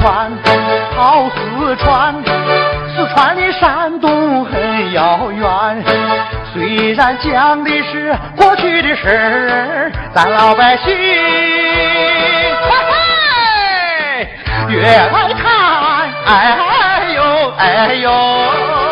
川，好四川，四川离山东很遥远。虽然讲的是过去的事儿，咱老百姓，嘿嘿，越来看，哎呦哎呦。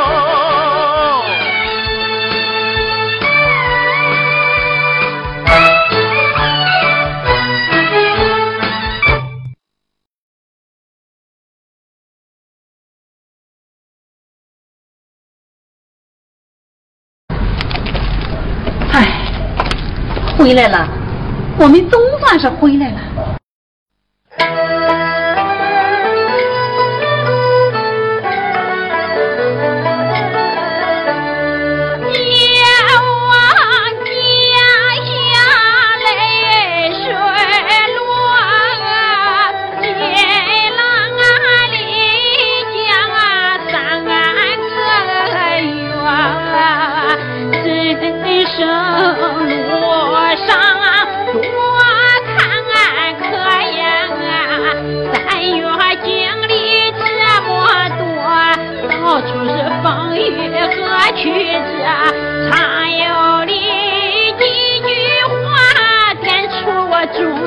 回来了，我们总算是回来了。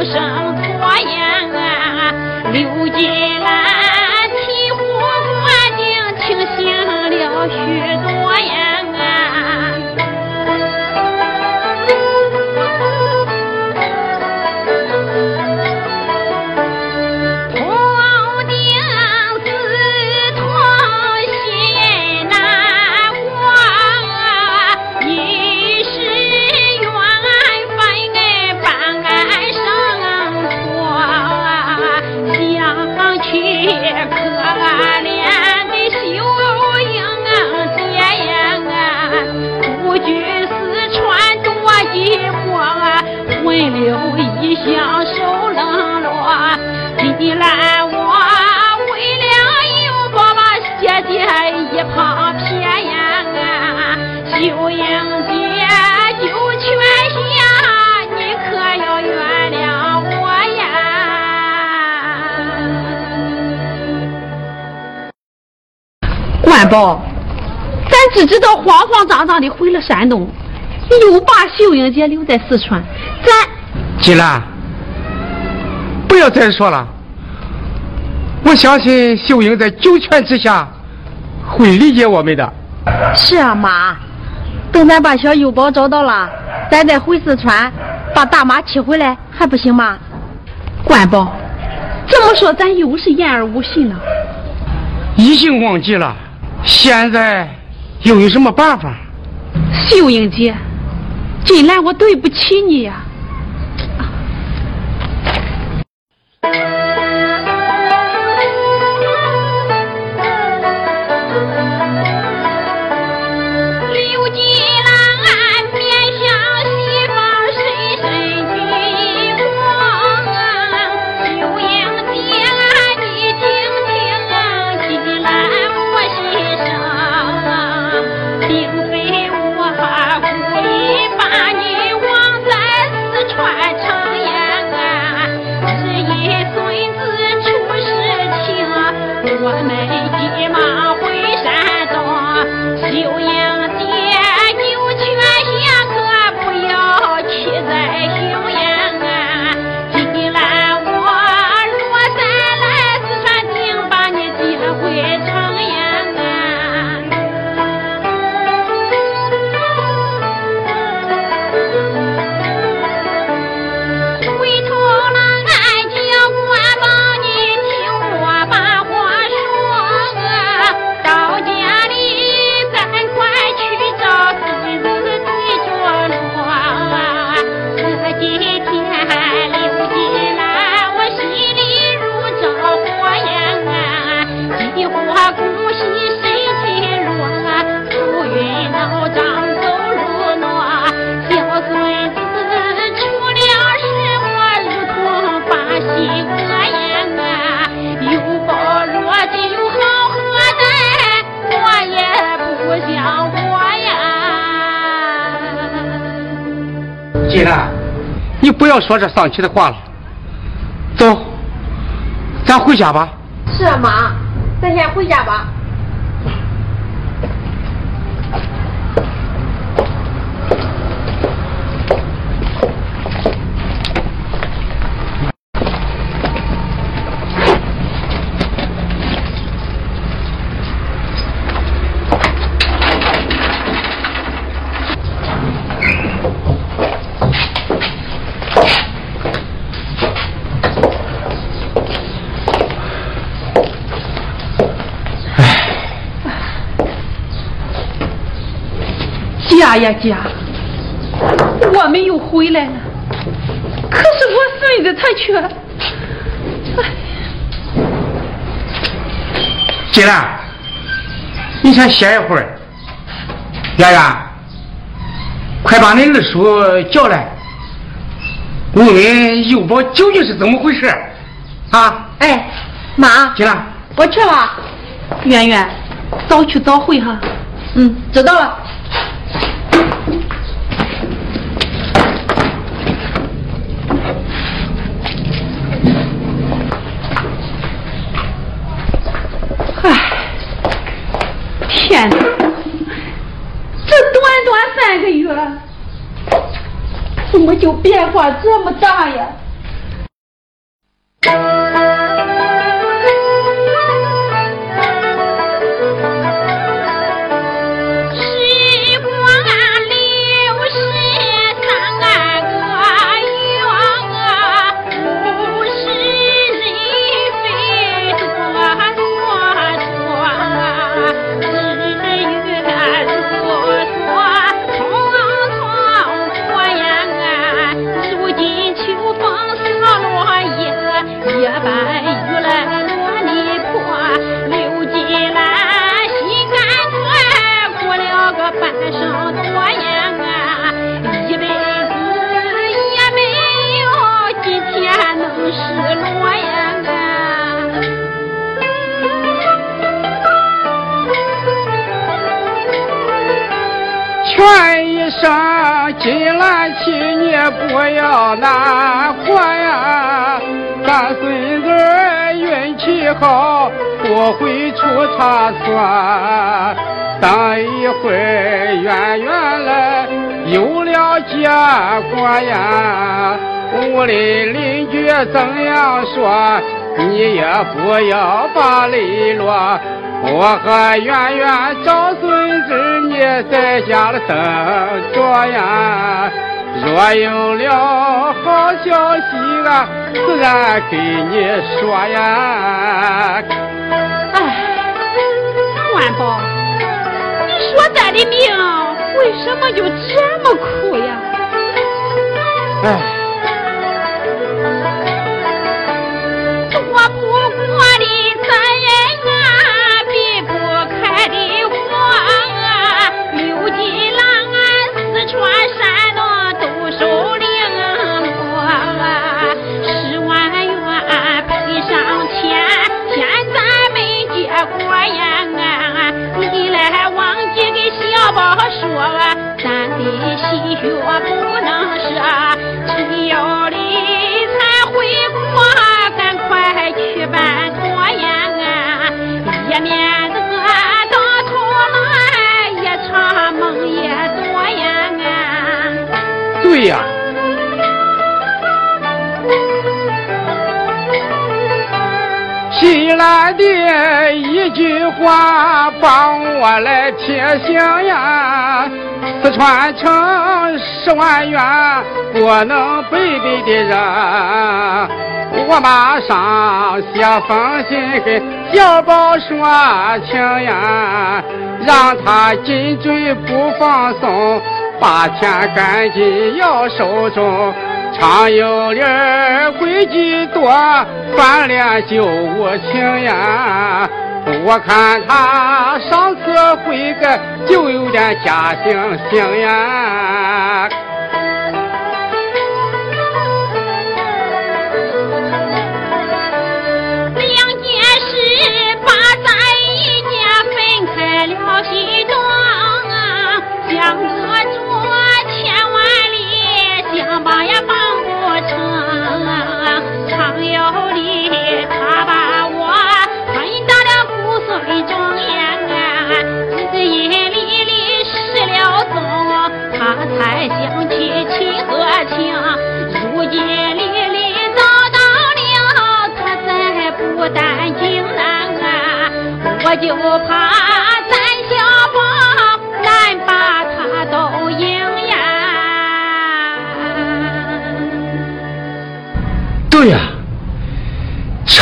生托言啊，刘金兰只知道慌慌张张的回了山东，又把秀英姐留在四川，咱金兰，不要再说了。我相信秀英在九泉之下会理解我们的。是啊，妈，等咱把小幼宝找到了，咱再回四川，把大妈娶回来，还不行吗？管宝，这么说咱又是言而无信了。已经忘记了，现在又有什么办法？秀英姐，金兰，我对不起你呀、金兰，你不要说这丧气的话了。走，咱回家吧。是啊，妈，咱先回家吧。家呀家，我们又回来了，可是我孙子他却……哎，金兰，你先歇一会儿。圆圆，快把你二叔叫来，问问幼宝究竟是怎么回事啊？哎，妈，进来，我去了。圆圆，早去早回哈。嗯，知道了。这短短三个月，怎么就变化这么大呀？金兰妻，你不要难过呀。咱孙子运气好，不会出差错。等一会儿圆圆来，有了结果呀。屋里邻居怎样说，你也不要把泪落。我和圆圆找孙子，你在家里等着呀。若有了好消息，啊自然给你说呀。哎，万宝，你说咱的命为什么就这么苦呀？哎。对呀，新来的一句话帮我来提醒呀，四川城十万元不能背背的人，我马上写封信给小宝说情呀，让他紧追不放松。把钱赶紧要手中，常有理规矩多，翻脸就无情呀。我看他上次悔改就有点假惺惺呀。两件事把咱一家分开了心中，想他也帮不成，常有理，他把我分到了骨髓中呀。日夜里里失了踪，他才想起亲和情。如今里里遭到了，他真不担惊啊！我就怕。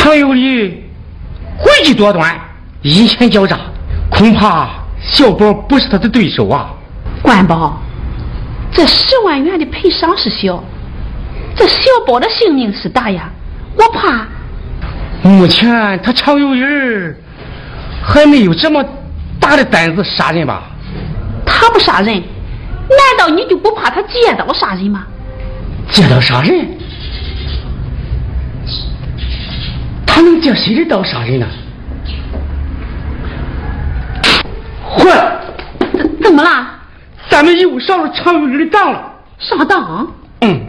常有理，诡计多端，阴险狡诈，恐怕小宝不是他的对手啊。官宝，这十万元的赔偿是小，这小宝的性命是大呀，我怕。目前他常有人还没有这么大的胆子杀人吧？他不杀人，难道你就不怕他借刀杀人吗？借刀杀人？他能借谁的刀杀人呢？坏！怎怎么了？咱们又上了常有理的当了。上当？嗯。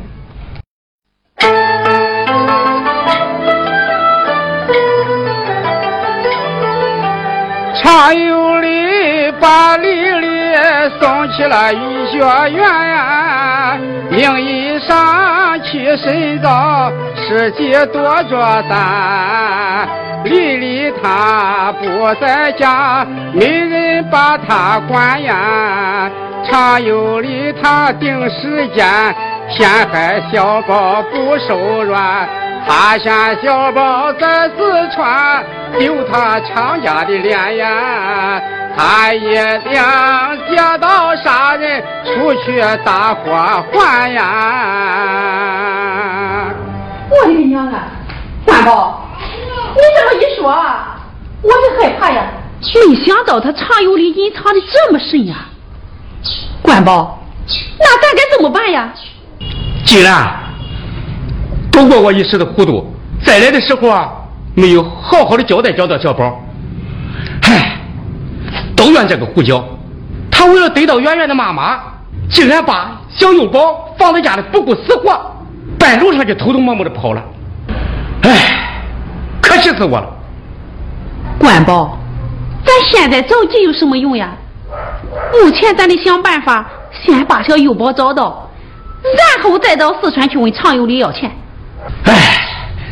常有理把李丽送去了医学院，名义上去深造，自己多着担。丽丽她不在家，没人把她管呀。常有理他定时间，陷害小宝不手软。他嫌小宝在四川丢他常家的脸呀，他也想借刀杀人出去打伙还呀！我的娘啊，三宝，你这么一说，我就害怕呀！没想到他藏有理隐藏的这么深呀！官宝，那咱该怎么办呀？既然。不过我一时的糊涂，再来的时候啊，没有好好的交代交代小宝。唉，都怨这个胡椒，他为了得到圆圆的妈妈，竟然把小幼宝放在家里不顾死活，半路上就偷偷摸摸的跑了。哎，可气死我了！官宝，咱现在着急有什么用呀？目前咱得想办法，先把小幼宝找到，然后再到四川去问常有理要钱。哎，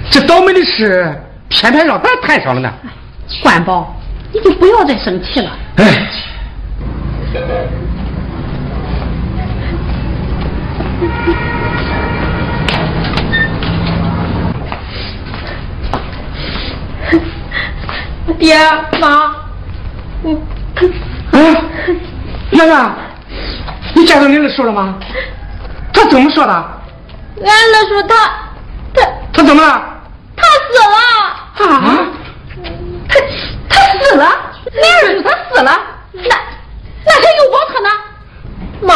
这倒霉的事偏偏让咱摊上了呢。官宝，你就不要再生气了。哎，爹妈，嗯，啊，圆圆，你见到你二叔了吗？他怎么说的？俺二叔他。他他怎么了？他死了啊！他他死了？二叔他死了？那那还有宝他呢？妈。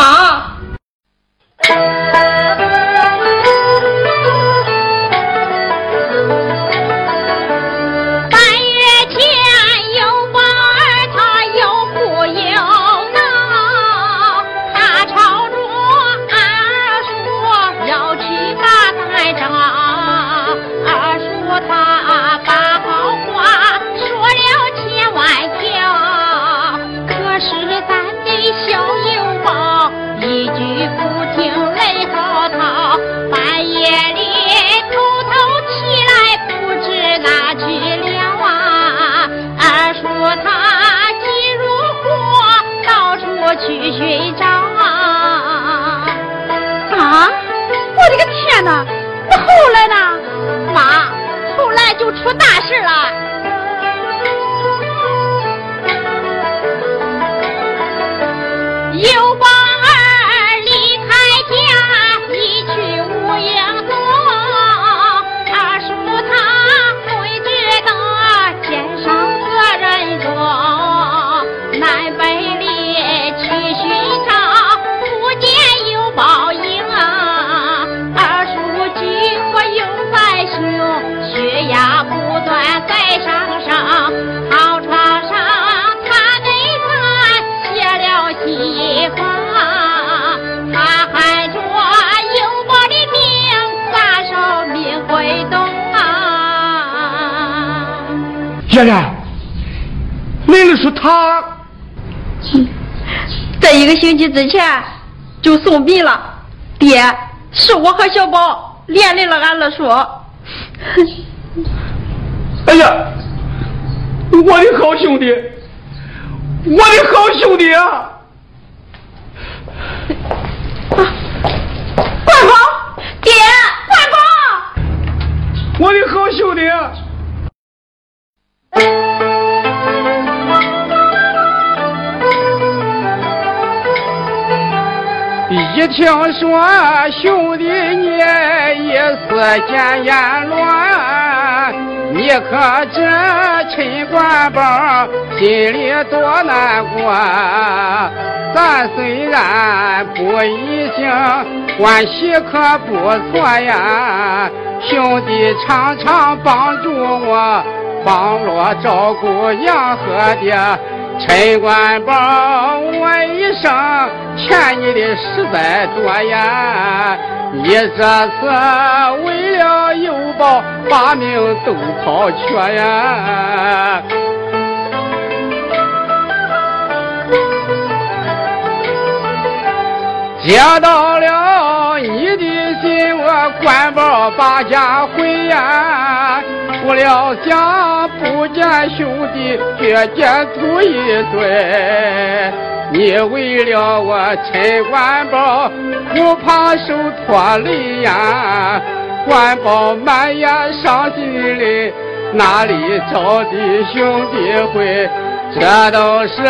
之前就送殡了。爹，是我和小宝连累了俺二叔。哎呀，我的好兄弟，我的好兄弟！啊，一听说兄弟你一时见阎罗，你可知陈官宝心里多难过？咱虽然不异姓，关系可不错呀。兄弟常常帮助我，帮我照顾杨和爹。陈官宝，我一生欠你的实在多呀！你这次为了有宝，把命都抛却呀！接到了你的信，我官宝把家回呀。不料家不见兄弟，却见土一堆。你为了我陈官宝，不怕受拖累呀？官宝满眼伤心泪，哪里找的兄弟回？这都是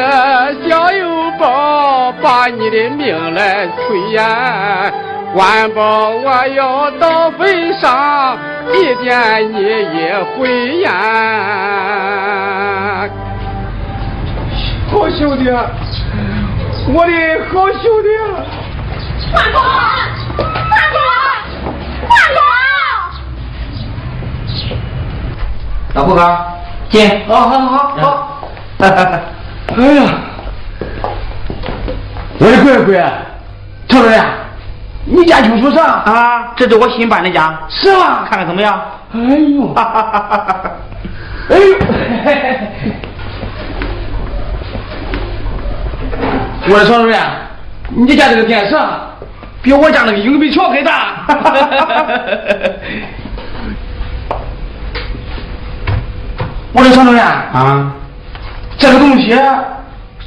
小油宝把你的命来催呀！官宝，我要到坟上祭奠你一回呀！好兄弟，我的好兄弟！官宝，官宝，官宝！老胡哥，进。好好好好。哎呀，我的乖乖，赵主任。你家就住啥啊？这是我新搬的家，是吗？看看怎么样？哎呦，哎呦，我的常主任，你家这个电视比我家那个影壁桥还大。我的常主任啊，这个东西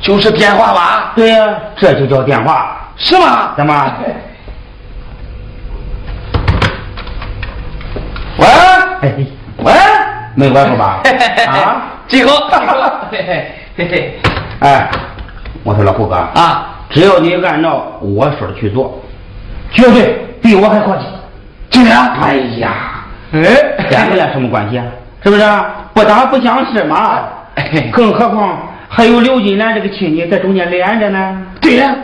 就是电话吧？对呀，这就叫电话，是吗？怎么？喂，喂，没关系吧？啊，集合，集合，嘿嘿嘿嘿。哎，我说老胡哥啊，只要你按照我说的去做，绝对比我还客气。真的？哎呀，哎，咱们俩什么关系啊？是不是？不打不相识嘛。更何况还有刘金兰这个亲戚在中间连着呢。对呀，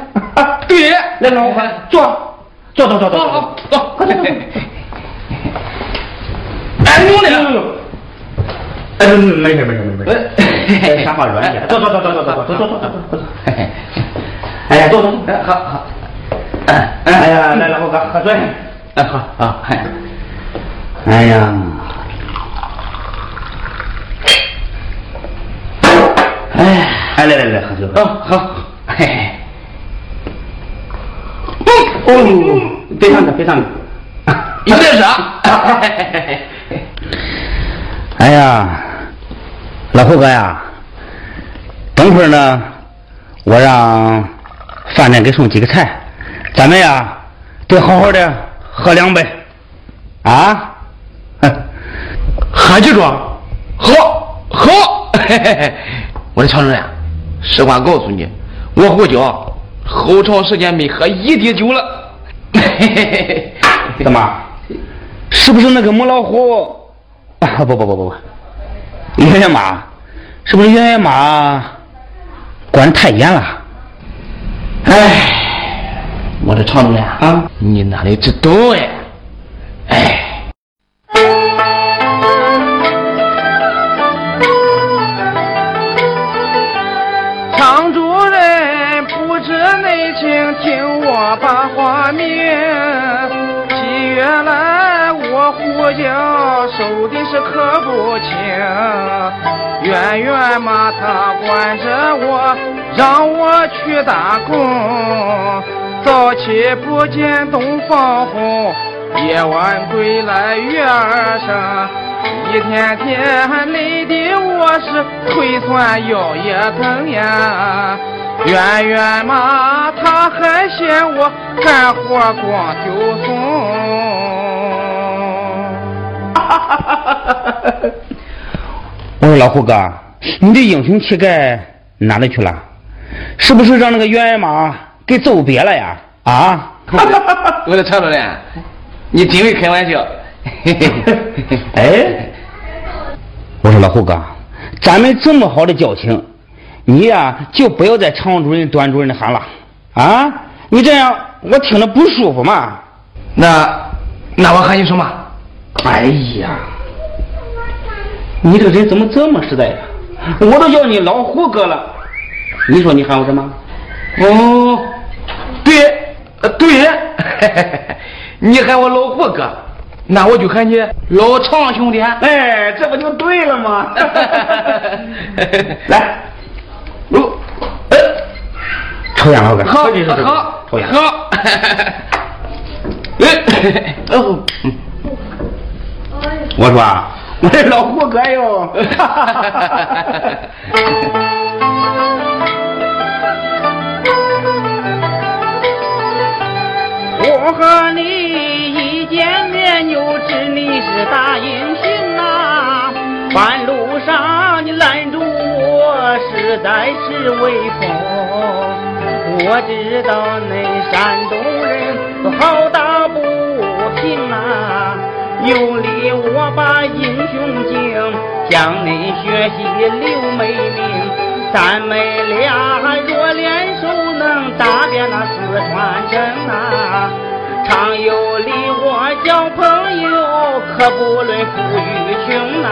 对。来，老胡，坐，坐，坐，坐，坐，好，坐，快点。哎，呦呦，哎，没事没事没事，哎，沙发软点，坐坐坐坐坐坐坐坐坐坐坐，哎呀，坐坐坐，好好，哎哎呀，来老胡哥喝水，哎好好，哎，哎呀，哎，哎来来来喝酒，好好，嘿嘿，哦，别上去别上去，有点啥？哎呀，老胡哥呀，等会儿呢，我让饭店给送几个菜，咱们呀得好好的喝两杯，啊，喝几桌？好，好，我的常主任，实话告诉你，我胡椒好长时间没喝一滴酒了。怎么？是不是那个母老虎？啊不不不不不，爷爷妈，是不是圆圆妈管太严了？哎，我的常主任啊，你哪里知道哎？哎。常主任不知内情，听我把话我胡椒收的是可不轻，远远嘛他管着我，让我去打工。早起不见东方红，夜晚归来月儿升。一天天累的我是腿酸腰也疼呀。圆圆嘛，他还嫌我干活光丢松。我说老胡哥，你的英雄气概哪里去了？是不是让那个圆圆妈给揍瘪了呀？啊！我的常主任，你真会开玩笑。哎，我说老胡哥，咱们这么好的交情。你呀，就不要再常主任、段主任的喊了，啊！你这样我听着不舒服嘛。那，那我喊你什么？哎呀，你这个人怎么这么实在呀？我都叫你老胡哥了，你说你喊我什么？哦，对，对，你喊我老胡哥，那我就喊你老常兄弟。哎，这不就对了吗？来。哦，哎，抽烟了，哥。好，好，抽烟。好。哎，哦，我说，我这老胡哥哟。我和你一见面就知你是大英雄啊！半路上你拦住我。实在是威风，我知道那山东人都好打不平啊！有理我把英雄敬向你学习刘美名，咱们俩若联手能打遍那四川城啊！常有理我交朋友，可不论富与穷啊！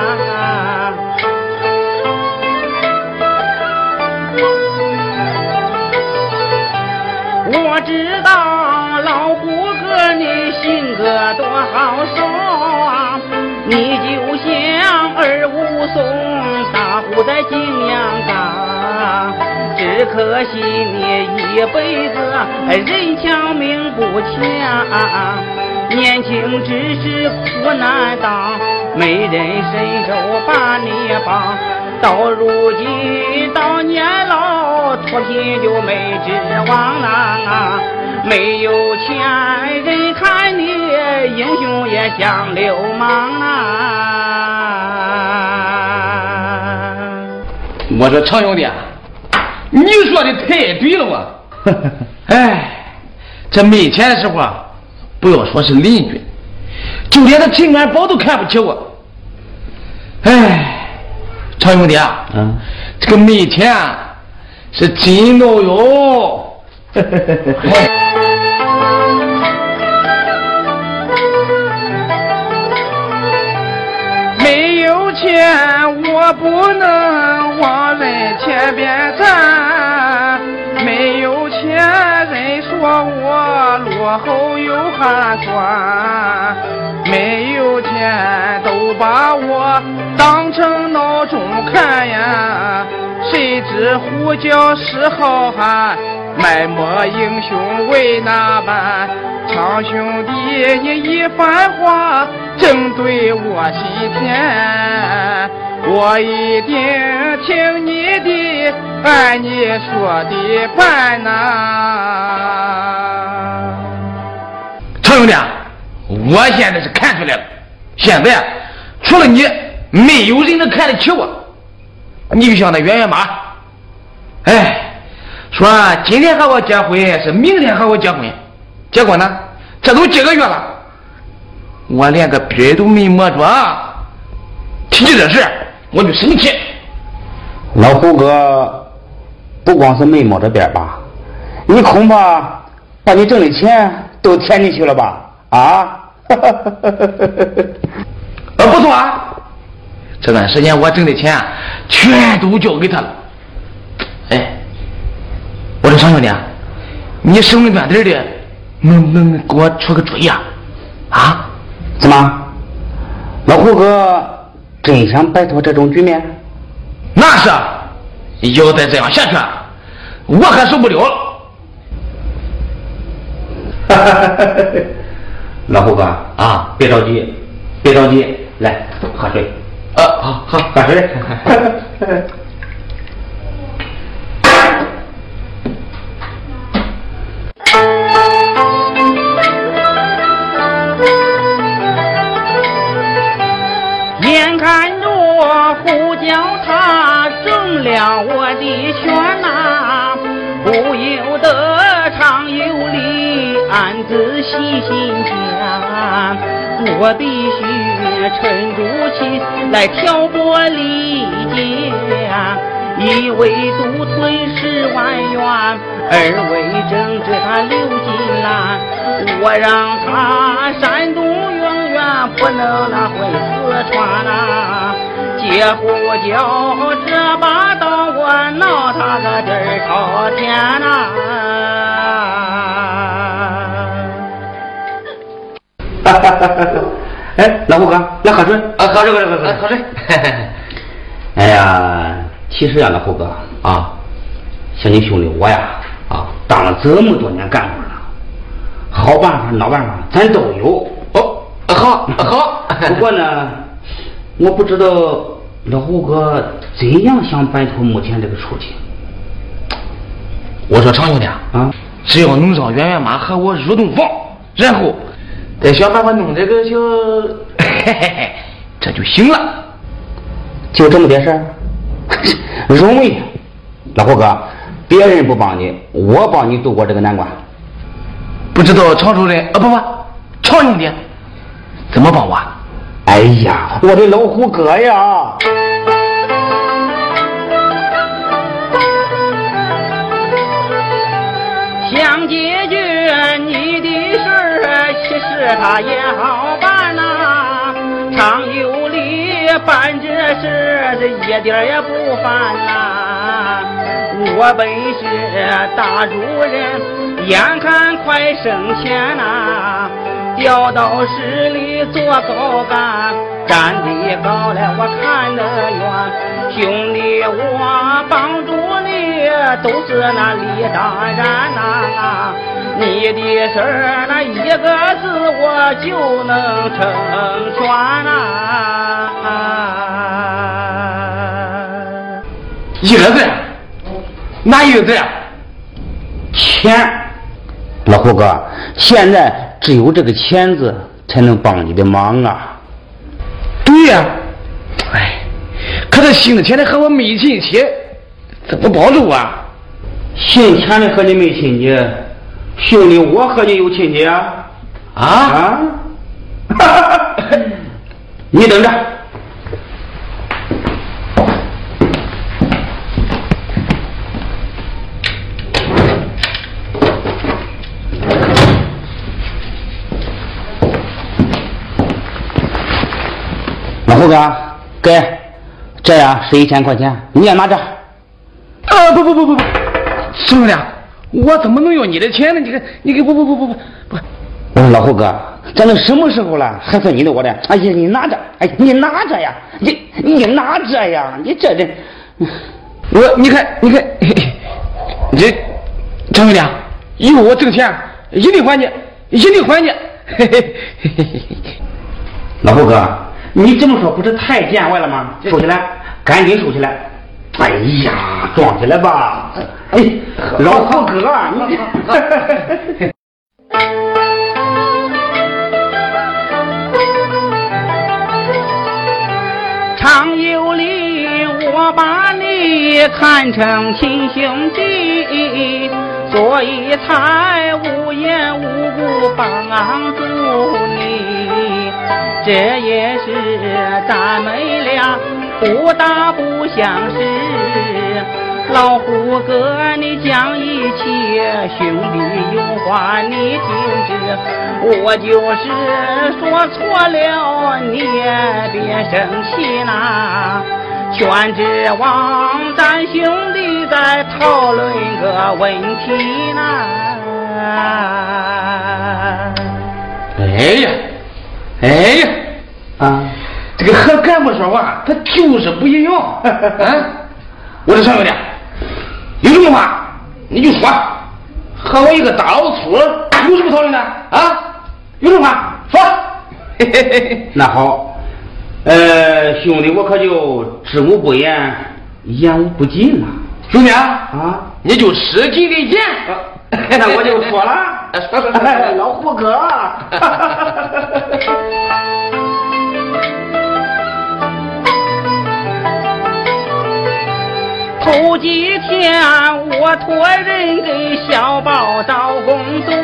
我知道老胡哥你性格多豪爽，像二武松大呼在景阳冈，只可惜你一辈子人强命不强，年轻只是苦难当，没人伸手把你帮。到如今到年老脱贫就没指望啊！没有钱人看你英雄也像流氓啊！我说常兄弟，你说的太对了我。哎，这没钱的时候啊，不要说是邻居，就连那平安宝都看不起我。哎。常兄弟啊，嗯，这个没钱是真闹哟。我不能往人前边站。没有钱，人说我落后又寒酸。没有钱，都把我当成孬种看呀！谁知呼叫是好汉，埋没英雄为哪般？长兄弟，你一番话正对我心田，我一定听你的，按你说的办呐！常兄弟。我现在是看出来了，现在除了你，没有人能看得起我。你就像那圆圆妈，哎，说今天和我结婚是明天和我结婚，结果呢，这都几个月了，我连个边都没摸着。提起这事，我就生气。老胡哥，不光是没摸着边吧，你恐怕把你挣的钱都填进去了吧？啊，呃，不错啊，这段时间我挣的钱全都交给他了。哎，我说常兄弟，你省着点的，能能给我出个主意啊？啊？怎么？老胡哥真想摆脱这种局面？那是，要再这样下去，我可受不了了。哈哈哈哈哈！老胡哥啊，别着急，别着急，来，喝水。啊，好好喝水。我的拳呐，不由得常有理暗自细心想，我必须沉住气来挑拨离间。一为独吞十万元，二为争这他刘金兰，我让他山东永远不能那回四川呐。借胡椒这把刀，我闹他个底儿朝天呐！哈哈哈哈哈！哎，老胡哥，来喝水。啊，喝水，喝水，喝水，喝水。哎呀！其实呀，老胡哥啊，像你兄弟我呀啊，当了这么多年干部了，好办法、老办法咱都有。哦，好，好。不过呢，我不知道老胡哥怎样想摆脱目前这个处境。我说常兄弟啊，只要能让圆圆妈和我入洞房，然后再想办法弄这个小，嘿嘿嘿，这就行了。就这么点事儿。容易，老胡哥，别人不帮你，我帮你度过这个难关。不知道常主任啊，不不，常兄弟怎么帮我？哎呀，我的老虎哥呀！想解决你的事儿，其实他也好办呐，常有理。办这事这一点也不烦呐！我本是大主人，眼看快升迁呐，调到市里做高干，站得高了我看得远，兄弟我帮助你都是那理当然呐，你的事儿那一个字我就能成全呐。一个字，哪一个字？钱，老胡哥，现在只有这个钱字才能帮你的忙啊。对呀，哎，可这姓钱的和我没亲戚，怎么帮助啊？姓钱的和你没亲戚，兄弟，我和你有亲戚啊？啊？啊？你等着。啊哥，给，这样是一千块钱，你也拿着。啊，不不不不不，兄弟，我怎么能要你的钱呢？你看，你给不不不不不不。我说老胡哥，咱都什么时候了，还算你的我的？哎呀，你拿着，哎，你拿着呀，你你拿着呀，你这这，我你看你看，这张兄弟，以后我挣钱一定还你，一定还你。嘿嘿嘿嘿嘿老胡哥。你这么说不是太见外了吗？收起来，赶紧收起来！哎呀，装起来吧！哎，老胡哥，你常有理，我把你看成亲兄弟，所以才无缘无故帮助你。这也是咱们俩不大不相识。老胡哥，你讲义气，兄弟有话你听着。我就是说错了，你也别生气呐。全指望咱兄弟再讨论个问题呐。哎呀！哎呀，啊，这个和干部说话，他就是不一样。啊，我说常兄弟，有什么话你就说，和我一个大老粗有什么讨论的啊？有什么话说。那好，呃，兄弟，我可就知无不言，言无不尽了。兄弟啊，你就使劲的言。那我就说了，说说说，老胡哥。头几天我托人给小宝找工作，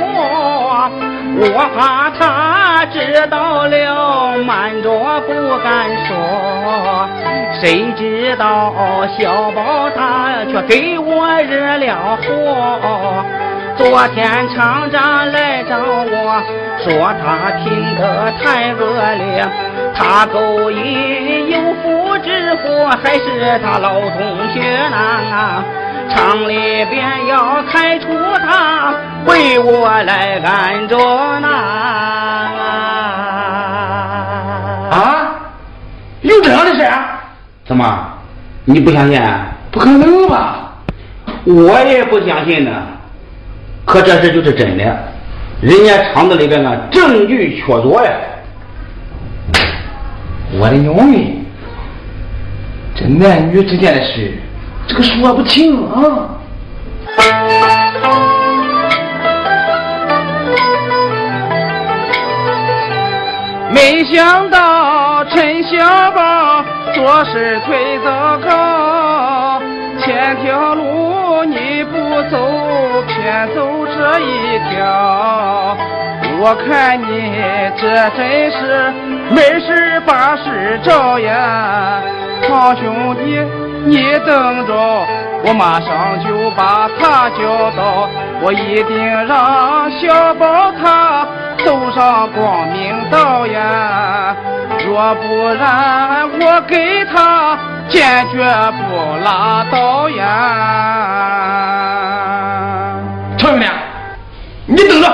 我怕他知道了瞒着不敢说，谁知道小宝他却给我惹了祸。昨天厂长来找我说他拼得太恶劣，他勾引有妇之夫，还是他老同学啊？厂里边要开除他，为我来按着呢！啊，有这样的事？怎么？你不相信？不可能吧？我也不相信呢。可这事就是真的，人家厂子里边呢证据确凿呀！我的娘哎！这男女之间的事，这个说不清啊！没想到陈小宝做事忒糟糕，三条路你不走。偏走这一条，我看你这真是没事把事找呀！好兄弟，你等着，我马上就把他叫到，我一定让小宝他走上光明道呀！若不然，我给他坚决不拉倒呀！臭兄弟，你等着，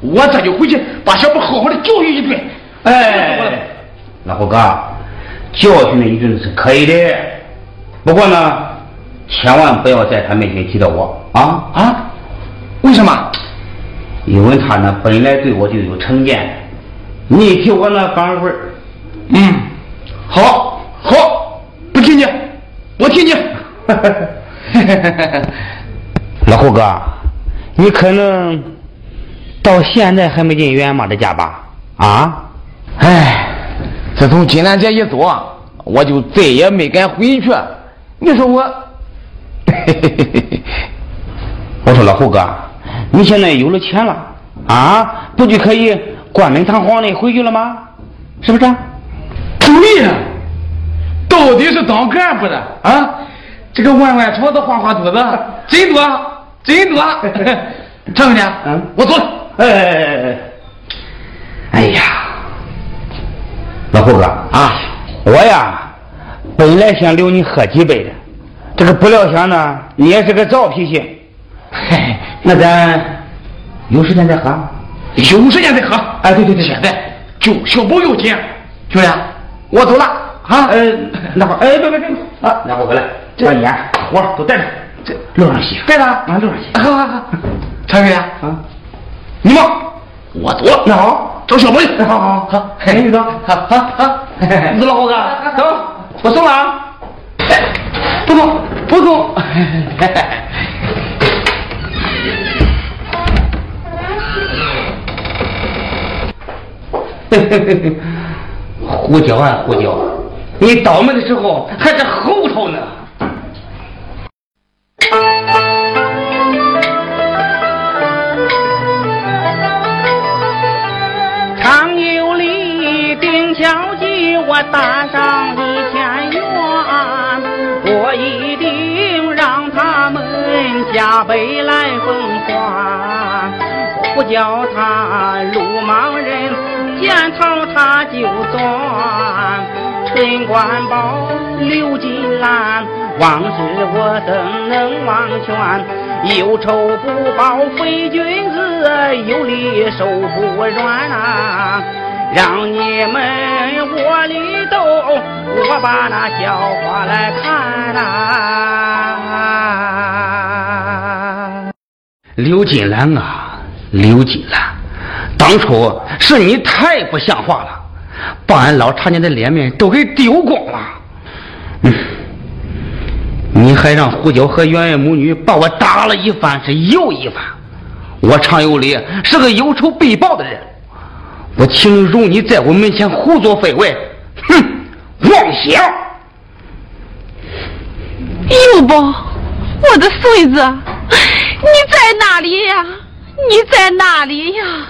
我这就回去把小宝好好的教育一顿。哎，老胡哥，教训他一顿是可以的，不过呢，千万不要在他面前提到我啊啊！为什么？因为他呢本来对我就有成见，你一提我呢反而会……嗯，好，好，不提你，我提你。老胡哥。你可能到现在还没进袁妈的家吧？啊？哎，自从金兰姐一走，我就再也没敢回去。你说我，我说老胡哥，你现在有了钱了啊，不就可以冠冕堂皇的回去了吗？是不是？对呀，到底是当干部的啊，这个弯弯肠子花花肚子 真多。真多，陈兄弟，嗯，我走了。哎哎哎哎！哎呀，老胡哥啊，我呀，本来想留你喝几杯的，这个不料想呢，你也是个躁脾气。嘿，那咱有时间再喝，有时间再喝。哎，对对对，现在就小宝要紧，兄弟，我走了啊。呃，那会儿，哎，别别别啊，那会儿回来，把烟火都带着。路上洗，对了，啊路上洗。好好好，陈飞 啊，你忙，我 走了。那好，找小宝去。好好好，你走，好好好，你走老猴子，走，我送了啊。不送，不送。胡椒啊胡椒，你倒霉的时候还是后头呢。常有理，丁小姐，我打叫他鲁莽人，见逃他就钻。陈官宝、刘金兰，往事我怎能忘全？有仇不报非君子，有理手不软呐。让你们窝里斗，我把那笑话来看呐。刘金兰啊，刘金兰，当初是你太不像话了，把俺老常家的脸面都给丢光了。嗯，你还让胡椒和圆圆母女把我打了一番是又一番。我常有理是个有仇必报的人，我岂能容你在我门前胡作非为？哼，妄想！有宝，我的孙子，你在哪里呀？你在哪里呀？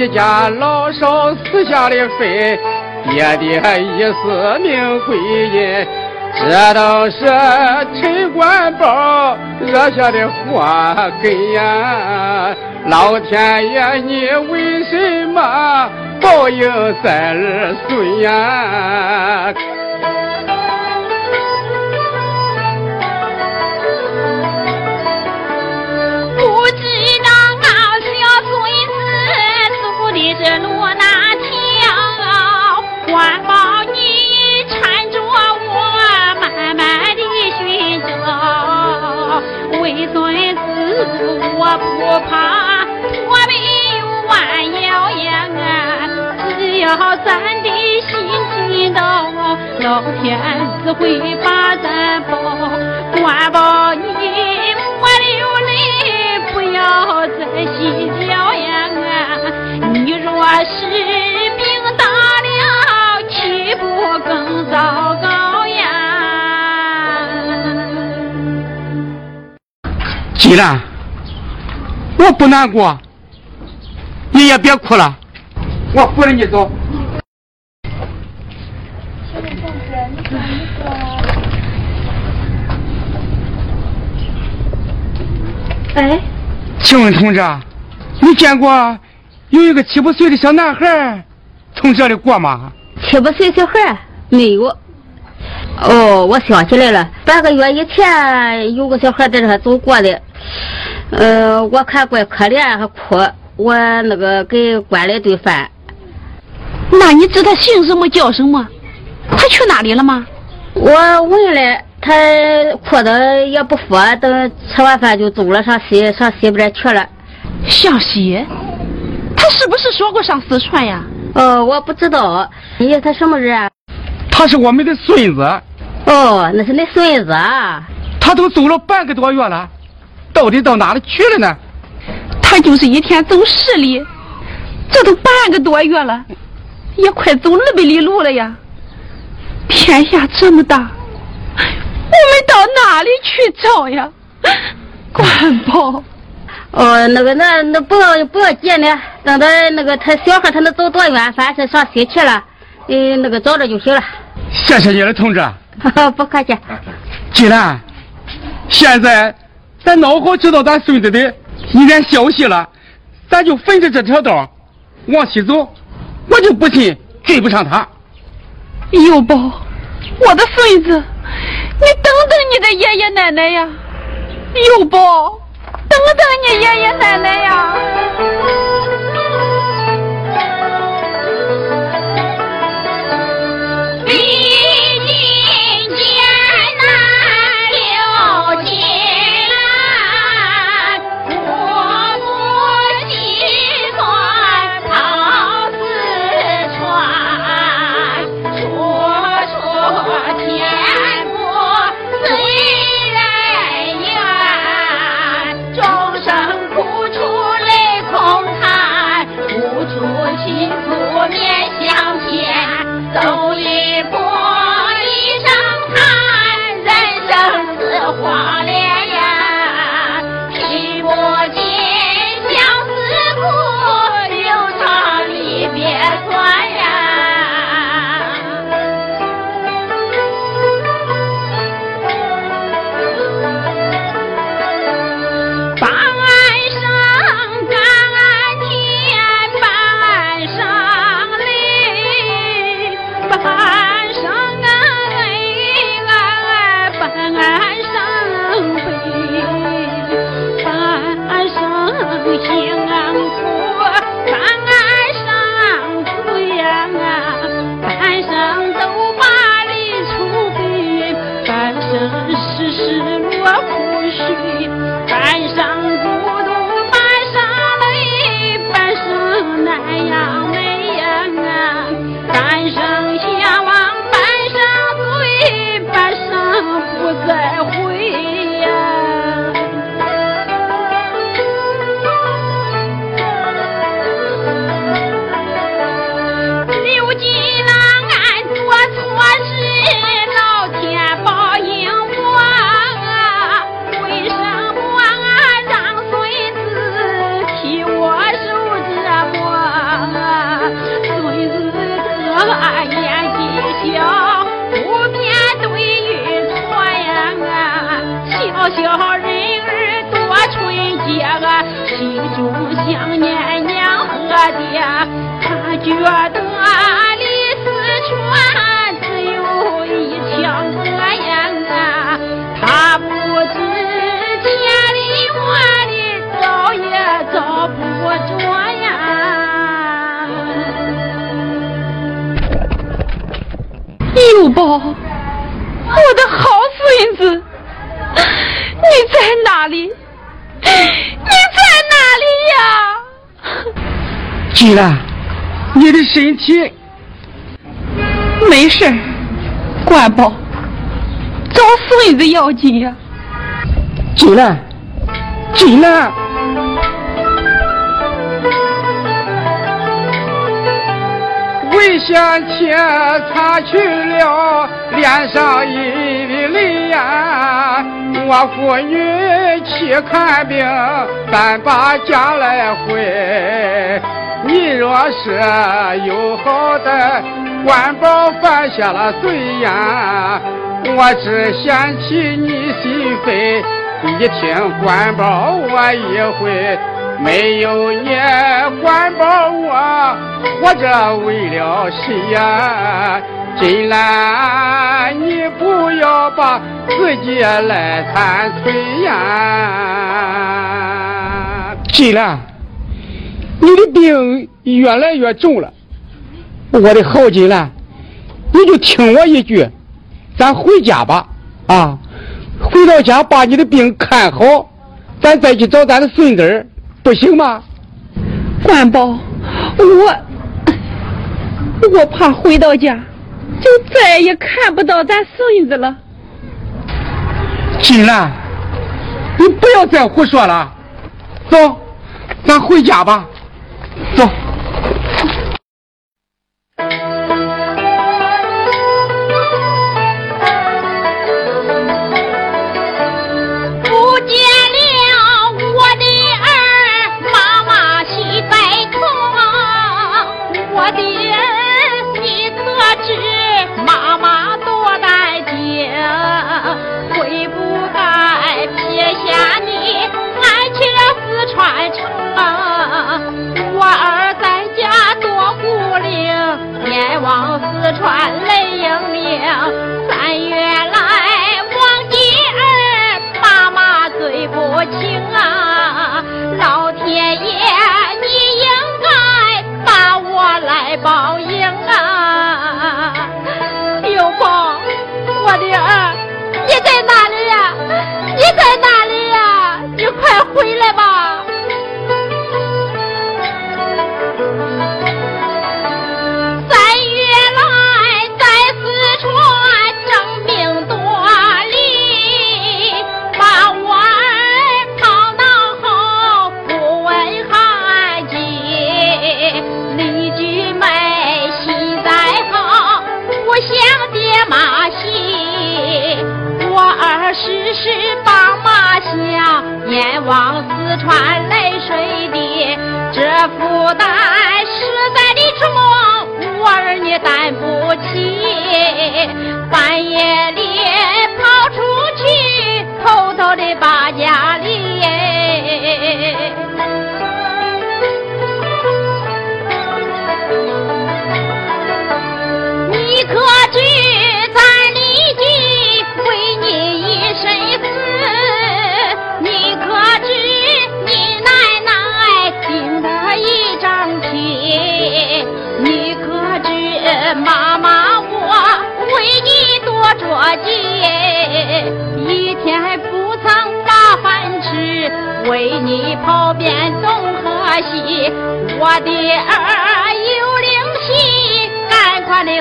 一家老少死下的飞，爹爹一死命归阴，这都是陈官宝惹下的祸根呀！老天爷，你为什么报应三儿孙呀？怕，我没有弯腰呀，只要咱的心尽到，老天自会把咱保。管保你莫流泪，不要再心焦呀。你若是病大了，岂不更糟糕呀？既然我不难过，你也别哭了，我扶着你走。哎，请问同志，你见过？有一个七八岁的小男孩从这里过吗？七八岁小孩没有。哦，我想起来了，半个月以前有个小孩在这走过的，呃，我看怪可怜，还哭，我那个给管了一顿饭。那你知他姓什么叫什么？他去哪里了吗？我问了，他哭的也不说，等吃完饭就走了，上西上西边去了。向西？他是不是说过上四川呀？哦，我不知道。咦，他什么人啊？他是我们的孙子。哦，那是你孙子啊。他都走了半个多月了，到底到哪里去了呢？他就是一天走十里，这都半个多月了，也快走二百里路了呀。天下这么大，我们到哪里去找呀？官宝。哦，那个，那那不要不要急呢，等到那个他小孩他能走多远，反正上西去了，呃，那个找着就行了。谢谢你了，同志。不客气。既然现在咱孬好知道咱孙子的一点消息了，咱就顺着这条道往西走，我就不信追不上他。有宝，我的孙子，你等等你的爷爷奶奶呀，有宝。等等你爷爷奶奶呀！六宝，我的好孙子，你在哪里？你在哪里呀？金兰，你的身体没事管宝，找孙子要紧呀。金兰，金兰。为先前擦去了脸上一的泪呀，我妇女去看病，咱把家来回。你若是有好的官保犯下了罪呀，我只嫌弃你心肺，一听官保我一回。没有你管保我，我这为了谁呀？金兰，你不要把自己来残摧呀！金兰，你的病越来越重了，我的好金兰，你就听我一句，咱回家吧，啊，回到家把你的病看好，咱再去找咱的孙子。不行吗？三宝，我我怕回到家就再也看不到咱孙子了。金兰，你不要再胡说了，走，咱回家吧，走。望四川泪盈盈，三月来王继儿，爸妈最不情啊！老天爷，你应该把我来报应啊！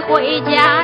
回家